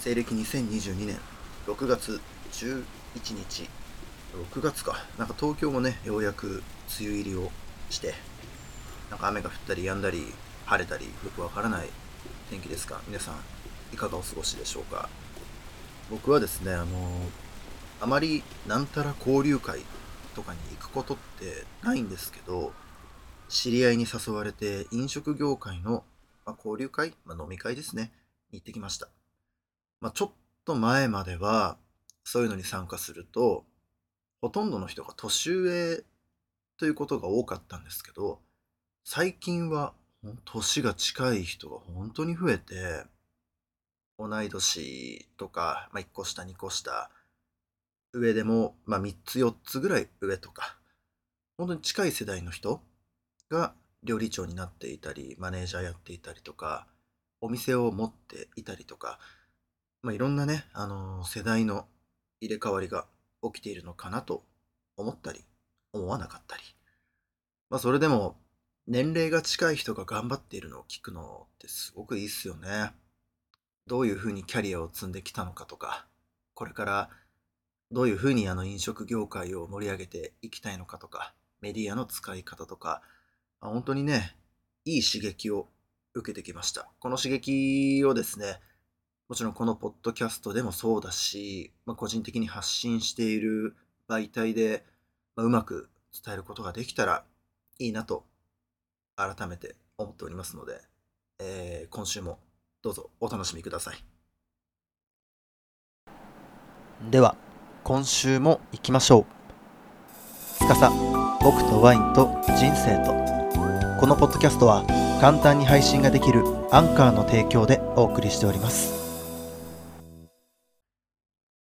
西暦2022年6月11日。6月か。なんか東京もねようやく梅雨入りをしてなんか雨が降ったり止んだり晴れたりよくわからない天気ですが皆さんいかがお過ごしでしょうか。僕はですねあのあまりなんたら交流会とかに行くことってないんですけど知り合いに誘われて飲食業界の、まあ、交流会、まあ、飲み会ですね。に行ってきました。まあ、ちょっと前までは、そういうのに参加すると、ほとんどの人が年上ということが多かったんですけど、最近は年が近い人が本当に増えて、同い年とか、まあ、1個下、2個下、上でも、まあ、3つ、4つぐらい上とか、本当に近い世代の人が料理長になっていたり、マネージャーやっていたりとか、お店を持っていたりとか、まあ、いろんなね、あのー世代の入れ替わりが起きているのかなと思ったり、思わなかったり。まあ、それでも、年齢が近い人が頑張っているのを聞くのってすごくいいっすよね。どういうふうにキャリアを積んできたのかとか、これからどういうふうにあの飲食業界を盛り上げていきたいのかとか、メディアの使い方とか、まあ本当にね、いい刺激を受けてきました。この刺激をですね、もちろんこのポッドキャストでもそうだし、まあ、個人的に発信している媒体で、まあ、うまく伝えることができたらいいなと改めて思っておりますので、えー今週もどうぞお楽しみください。では、今週も行きましょう。つかさ、僕とワインと人生と。このポッドキャストは簡単に配信ができるアンカーの提供でお送りしております。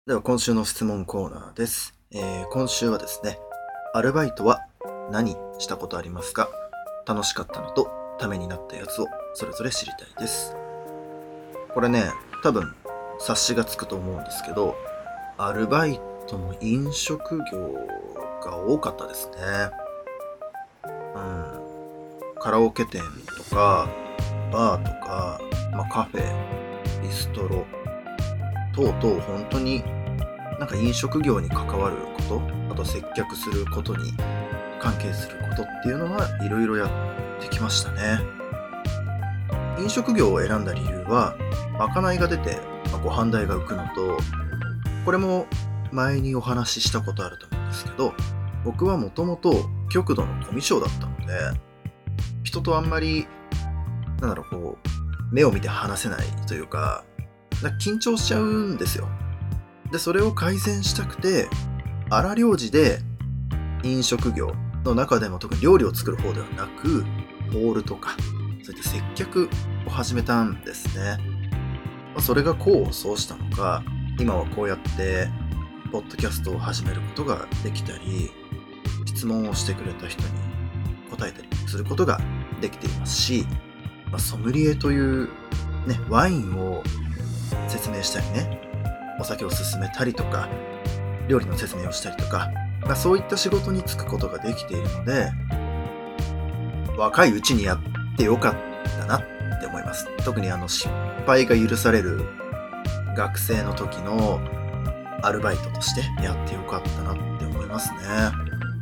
では今週の質問コーナーです。えー今週はですね、アルバイトは何したことありますか？楽しかったのとためになったやつをそれぞれ知りたいです。これね、多分察しがつくと思うんですけど、アルバイトの飲食業が多かったですね。うん。カラオケ店とか、バーとか、まあ、カフェ、ビストロ、等々本当になんか飲食業に関わることあと接客することに関係することっていうのはいろいろやってきましたね。飲食業を選んだ理由はまかないが出て、まあご飯代が浮くのとこれも前にお話ししたことあると思うんですけど僕はもともと極度のコミュ障だったので人とあんまりなんだろうこう目を見て話せないというか緊張しちゃうんですよ。で、それを改善したくて、荒領事で飲食業の中でも特に料理を作る方ではなく、ホールとか、そういった接客を始めたんですね。それが功を奏したのか、今はこうやって、ポッドキャストを始めることができたり、質問をしてくれた人に答えたりすることができていますし、ソムリエという、ね、ワインを説明したりね。お酒を勧めたりとか料理の説明をしたりとか、まあ、そういった仕事に就くことができているので若いうちにやってよかったなって思います。特にあの失敗が許される学生の時のアルバイトとしてやってよかったなって思いますね。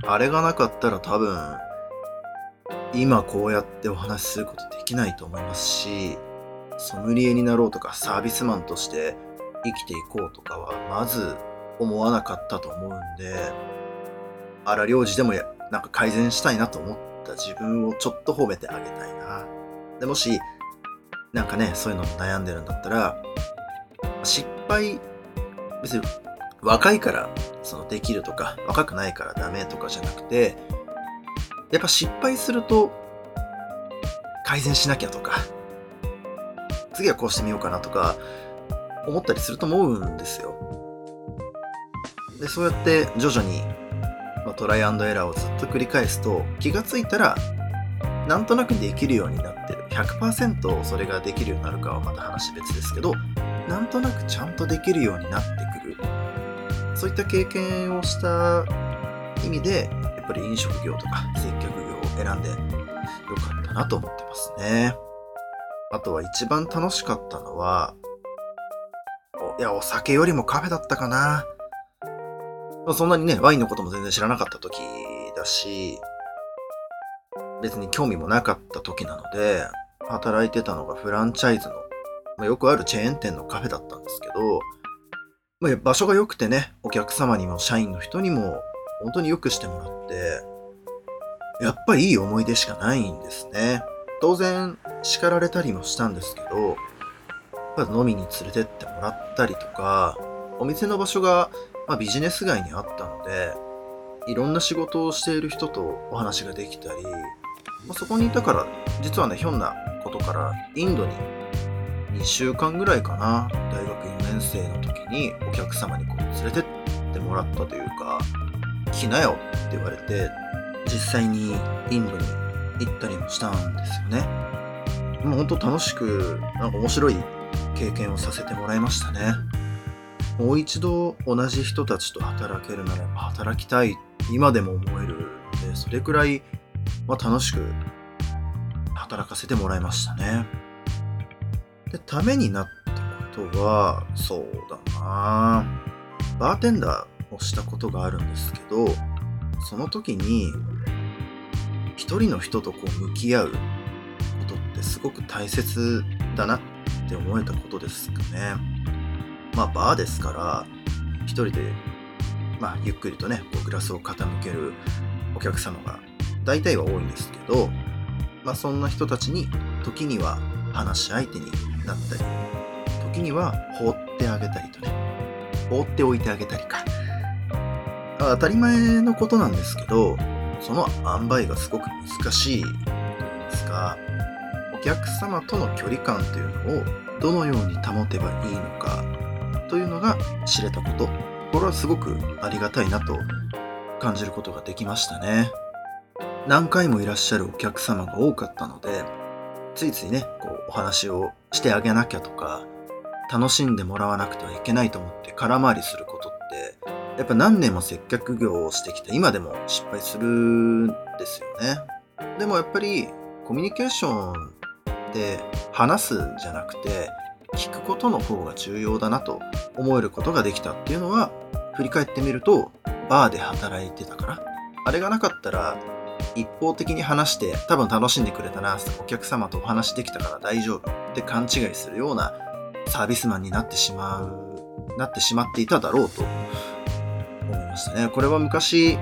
あれがなかったら多分今こうやってお話しすることできないと思いますしソムリエになろうとかサービスマンとして生きていこうとかはまず思わなかったと思うんで荒領事でもなんか改善したいなと思った自分をちょっと褒めてあげたいな。でもしなんかねそういうの悩んでるんだったら失敗別に若いからそのできるとか若くないからダメとかじゃなくてやっぱ失敗すると改善しなきゃとか次はこうしてみようかなとか思ったりすると思うんですよ。で、そうやって徐々に、まあトライアンドエラーをずっと繰り返すと気がついたらなんとなくできるようになってる。100%それができるようになるかはまた話別ですけど、なんとなくちゃんとできるようになってくる。そういった経験をした意味で、やっぱり飲食業とか接客業を選んでよかったなと思ってますね。あとは一番楽しかったのは、いや、お酒よりもカフェだったかな。そんなにね、ワインのことも全然知らなかった時だし、別に興味もなかった時なので、働いてたのがフランチャイズの、まあ、よくあるチェーン店のカフェだったんですけど、まあ、場所が良くてね、お客様にも社員の人にも本当に良くしてもらって、やっぱりいい思い出しかないんですね。当然叱られたりもしたんですけど、飲みに連れてってもらったりとか、お店の場所が、まあ、ビジネス街にあったので、いろんな仕事をしている人とお話ができたり、まあ、そこにいたから、実はね、ひょんなことからインドに2週間ぐらいかな、大学4年生の時にお客様にこう連れてってもらったというか、来なよって言われて、実際にインドに行ったりもしたんですよね。もう本当楽しく、なんか面白い経験をさせてもらいましたね。もう一度同じ人たちと働けるならば働きたい、今でも思えるので、それくらい、ま、楽しく働かせてもらいましたね。で、ためになったことは、そうだなバーテンダーをしたことがあるんですけど、その時に、一人の人とこう向き合うことってすごく大切だなって思えたことですかね。まあ、バーですから、一人で、まあ、ゆっくりとね、こうグラスを傾けるお客様が大体は多いんですけど、まあ、そんな人たちに時には話し相手になったり、時には放ってあげたりとね、放っておいてあげたりか。当たり前のことなんですけど、その塩梅がすごく難しいといいますか、お客様との距離感というのをどのように保てばいいのかというのが知れたこと、これはすごくありがたいなと感じることができましたね。何回もいらっしゃるお客様が多かったので、ついついね、こうお話をしてあげなきゃとか、楽しんでもらわなくてはいけないと思って空回りすること、やっぱ何年も接客業をしてきて今でも失敗するんですよね。でもやっぱりコミュニケーションって話すんじゃなくて聞くことの方が重要だなと思えることができたっていうのは振り返ってみるとバーで働いてたからあれがなかったら一方的に話して多分楽しんでくれたなお客様とお話できたから大丈夫って勘違いするようなサービスマンになってしまうなってしまっていただろうとましたねこれは昔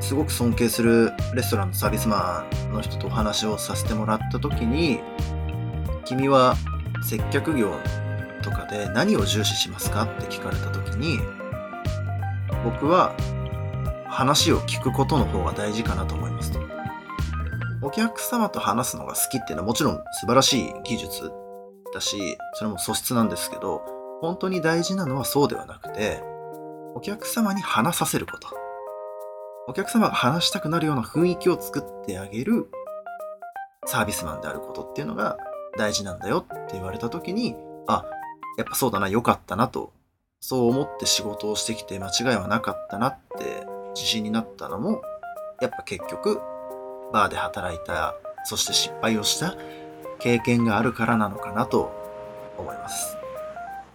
すごく尊敬するレストランのサービスマンの人とお話をさせてもらった時に君は接客業とかで何を重視しますかって聞かれた時に僕は話を聞くことの方が大事かなと思いますと。お客様と話すのが好きっていうのはもちろん素晴らしい技術だし、それも素質なんですけど、本当に大事なのはそうではなくて、お客様に話させること。お客様が話したくなるような雰囲気を作ってあげるサービスマンであることっていうのが大事なんだよって言われた時に、あ、やっぱそうだな、良かったなと、そう思って仕事をしてきて間違いはなかったなって自信になったのも、やっぱ結局、バーで働いた、そして失敗をした経験があるからなのかなと思います。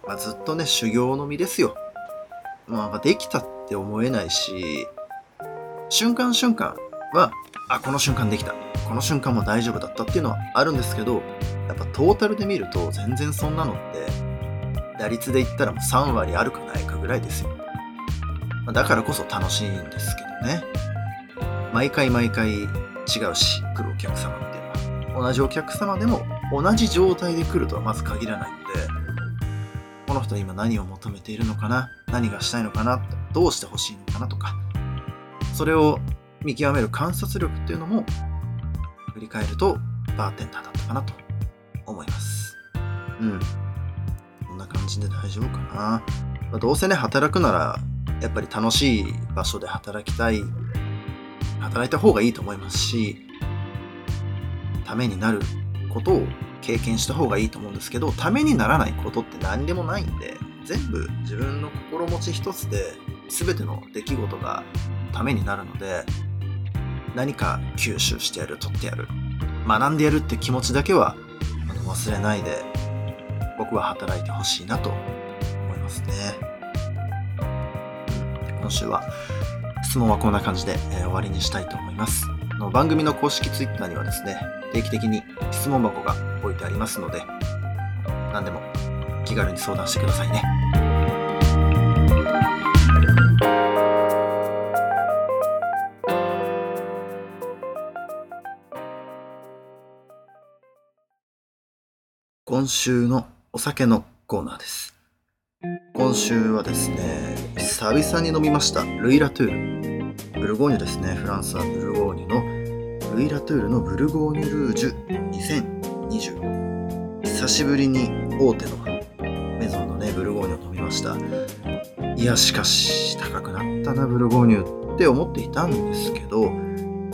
まあ、ずっとね、修行の身ですよ。まあ、できたって思えないし、瞬間瞬間は、あ、この瞬間できた。この瞬間も大丈夫だったっていうのはあるんですけど、やっぱトータルで見ると全然そんなのって、打率で言ったらもう3割あるかないかぐらいですよ。だからこそ楽しいんですけどね。毎回毎回違うし、来るお客様っていうのは。同じお客様でも同じ状態で来るとはまず限らないので、この人今何を求めているのかな？何がしたいのかな？どうしてほしいのかな？とか、それを見極める観察力っていうのも、振り返るとバーテンダーだったかなと思います。うん。こんな感じで大丈夫かな。まあ、どうせね、働くならやっぱり楽しい場所で働きたい、働いた方がいいと思いますし、ためになることを経験した方がいいと思うんですけど、ためにならないことって何でもないんで、全部自分の心持ち一つで全ての出来事がためになるので、何か吸収してやる、取ってやる、学んでやるって気持ちだけは忘れないで、僕は働いてほしいなと思いますね。今週は質問はこんな感じで、えー、終わりにしたいと思います。の番組の公式 Twitter にはですね、定期的に質問箱が置いてありますので、何でも気軽に相談してくださいね。今週のお酒のコーナーです。今週はですね、久々に飲みました、ルイ・ラトゥール。ブルゴーニュですね。フランスはブルゴーニュのルイ・ラトゥールのブルゴーニュルージュ2020。久しぶりに大手のメゾンのね、ブルゴーニュを飲みました。いや、しかし、高くなったな、ブルゴーニュって思っていたんですけど、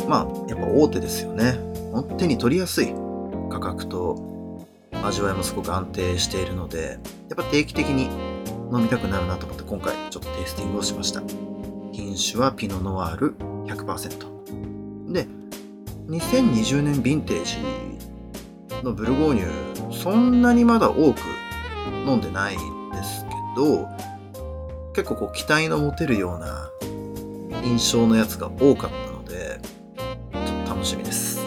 まあ、やっぱ大手ですよね。手に取りやすい価格と味わいもすごく安定しているので、やっぱ定期的に飲みたくなるなと思って今回ちょっとテイスティングをしました。品種はピノノワール100%。で、2020年ヴィンテージのブルゴーニュ、そんなにまだ多く飲んでないんですけど、結構こう期待の持てるような印象のやつが多かったので、ちょっと楽しみです。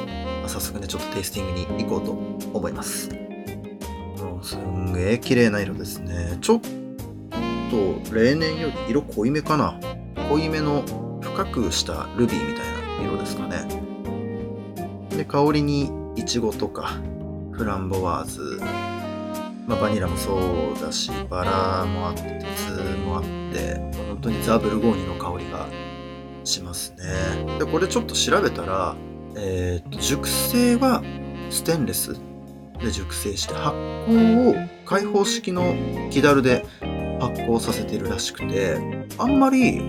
ま早速ね、ちょっとテイスティングに行こうと思います。すんげえ綺麗な色ですね。ちょっと例年より色濃いめかな。濃いめの深くしたルビーみたいな色ですかね。で、香りにイチゴとかフランボワーズ、まあ、バニラもそうだし、バラもあって、鉄もあって、本当にザ・ブルゴーニュの香りがしますね。で、これちょっと調べたら、え、ー、と、熟成はステンレスで熟成して発酵を開放式の木だるで発酵させてるらしくてあんまりあ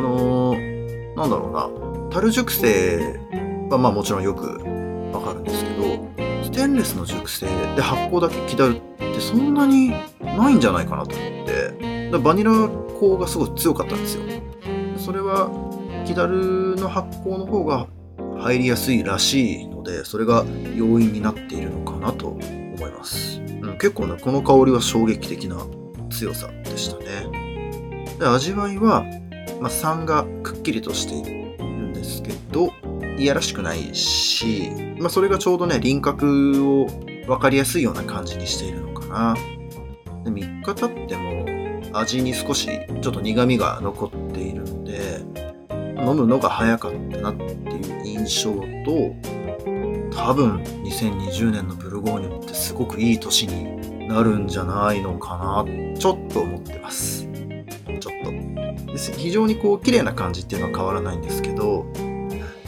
のー、なんだろうな樽熟成はまあもちろんよくわかるんですけどステンレスの熟成で発酵だけ木だるってそんなにないんじゃないかなと思ってバニラ香がすごい強かったんですよ。それは木だるの発酵の方が入りやすいらしいのでそれが要因になっているのかなと思います、うん、結構ねこの香りは衝撃的な強さでしたね。で味わいは、まあ、酸がくっきりとしているんですけどいやらしくないし、まあ、それがちょうどね輪郭を分かりやすいような感じにしているのかな。で3日経っても味に少しちょっと苦みが残っているので飲むのが早かったなっていう印象と多分2020年のブルゴーニュってすごくいい年になるんじゃないのかなちょっと思ってます。ちょっと。非常にこう綺麗な感じっていうのは変わらないんですけど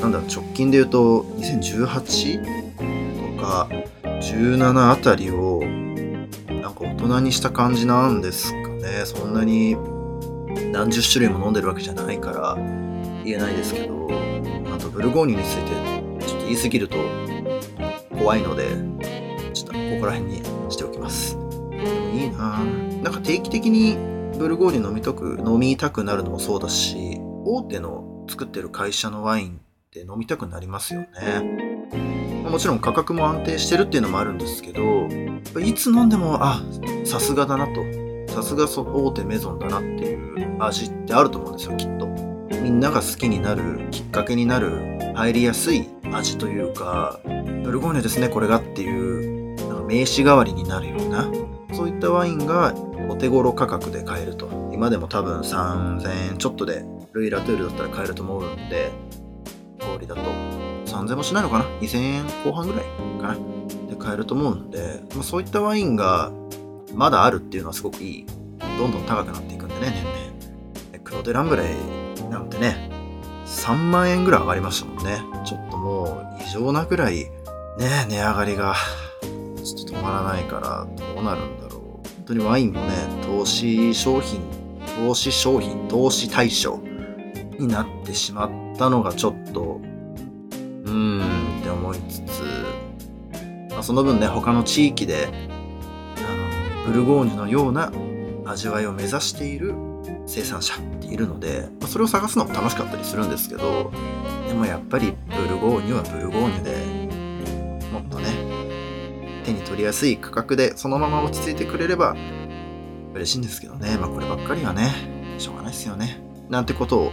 なんだ直近で言うと2018とか17あたりをなんか大人にした感じなんですかね。そんなに何十種類も飲んでるわけじゃないから言えないですけどあとブルゴーニュについてちょっと言い過ぎると怖いのでちょっとここら辺にしておきます。でもいいな。なんか定期的にブルゴーニュ飲みたく飲みたくなるのもそうだし大手の作ってる会社のワインって飲みたくなりますよね。もちろん価格も安定してるっていうのもあるんですけどいつ飲んでもあさすがだなと。さすが大手メゾンだなっていう味ってあると思うんですよきっと。みんなが好きになるきっかけになる入りやすい味というかブルゴーニュですねこれがっていうなんか名刺代わりになるようなそういったワインがお手頃価格で買えると。今でも多分3000円ちょっとでルイ・ラトゥールだったら買えると思うんで氷だと。3000もしないのかな？2000円後半ぐらいかな。で買えると思うんで、まあ、そういったワインがまだあるっていうのはすごくいい。どんどん高くなっていくんでね年々。クロデランブレイなんてね、3万円ぐらい上がりましたもんね。ちょっともう異常なぐらい、ね、値上がりがちょっと止まらないからどうなるんだろう。本当にワインもね、投資商品、投資商品、投資対象。になってしまったのがちょっと、うーんって思いつつ、まあ、その分ね、他の地域で、あの、ブルゴーニュのような味わいを目指している生産者っているので、まあ、それを探すのも楽しかったりするんですけどでもやっぱりブルゴーニュはブルゴーニュでもっとね手に取りやすい価格でそのまま落ち着いてくれれば嬉しいんですけどね。まあこればっかりはね、しょうがないですよね。なんてことを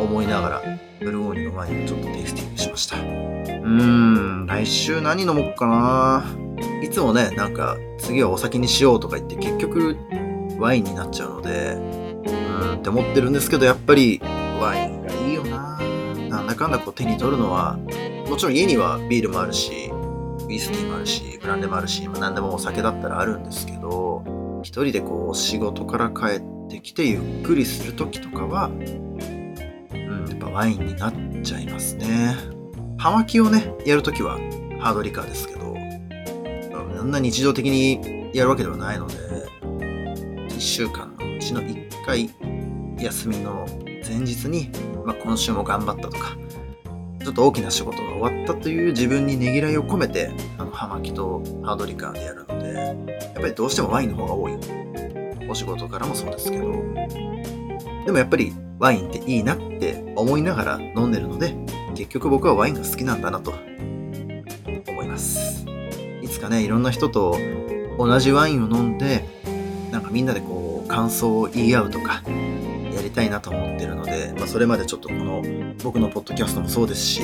思いながら、ブルゴーニュのワインをちょっとテイスティングしました。うーん、来週何飲もうかな。いつもね、なんか次はお酒にしようとか言って結局ワインになっちゃうので、うーんって思ってるんですけど、やっぱりワインがいいよな。なんだかんだこう手に取るのは、もちろん家にはビールもあるし、ウイスキーもあるし、ブランデーもあるし、まあ、何でもお酒だったらあるんですけど、一人でこう仕事から帰ってきてゆっくりする時とかは、ワインになっちゃいますね。葉巻をね、やるときはハードリカーですけど、あんな日常的にやるわけではないので、1週間のうちの1回休みの前日に、まあ、今週も頑張ったとか、ちょっと大きな仕事が終わったという自分にねぎらいを込めて、あの、葉巻とハードリカーでやるので、やっぱりどうしてもワインの方が多い。お仕事からもそうですけど、でもやっぱりワインっていいなって思いながら飲んでるので、結局僕はワインが好きなんだなと思います。いつかね、いろんな人と同じワインを飲んで、なんかみんなでこう感想を言い合うとか、やりたいなと思ってるので、まあ、それまでちょっとこの僕のポッドキャストもそうですし、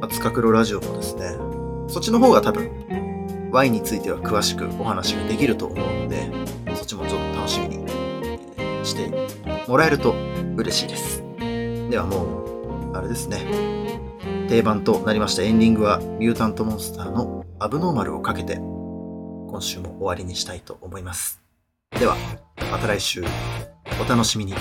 まあ、つかくろラジオもですね、そっちの方が多分、ワインについては詳しくお話ができると思うので、そっちもちょっと楽しみにしてもらえると嬉しいです。ではもう、あれですね。定番となりましたエンディングはミュータントモンスターのアブノーマルをかけて今週も終わりにしたいと思います。では、また来週お楽しみに。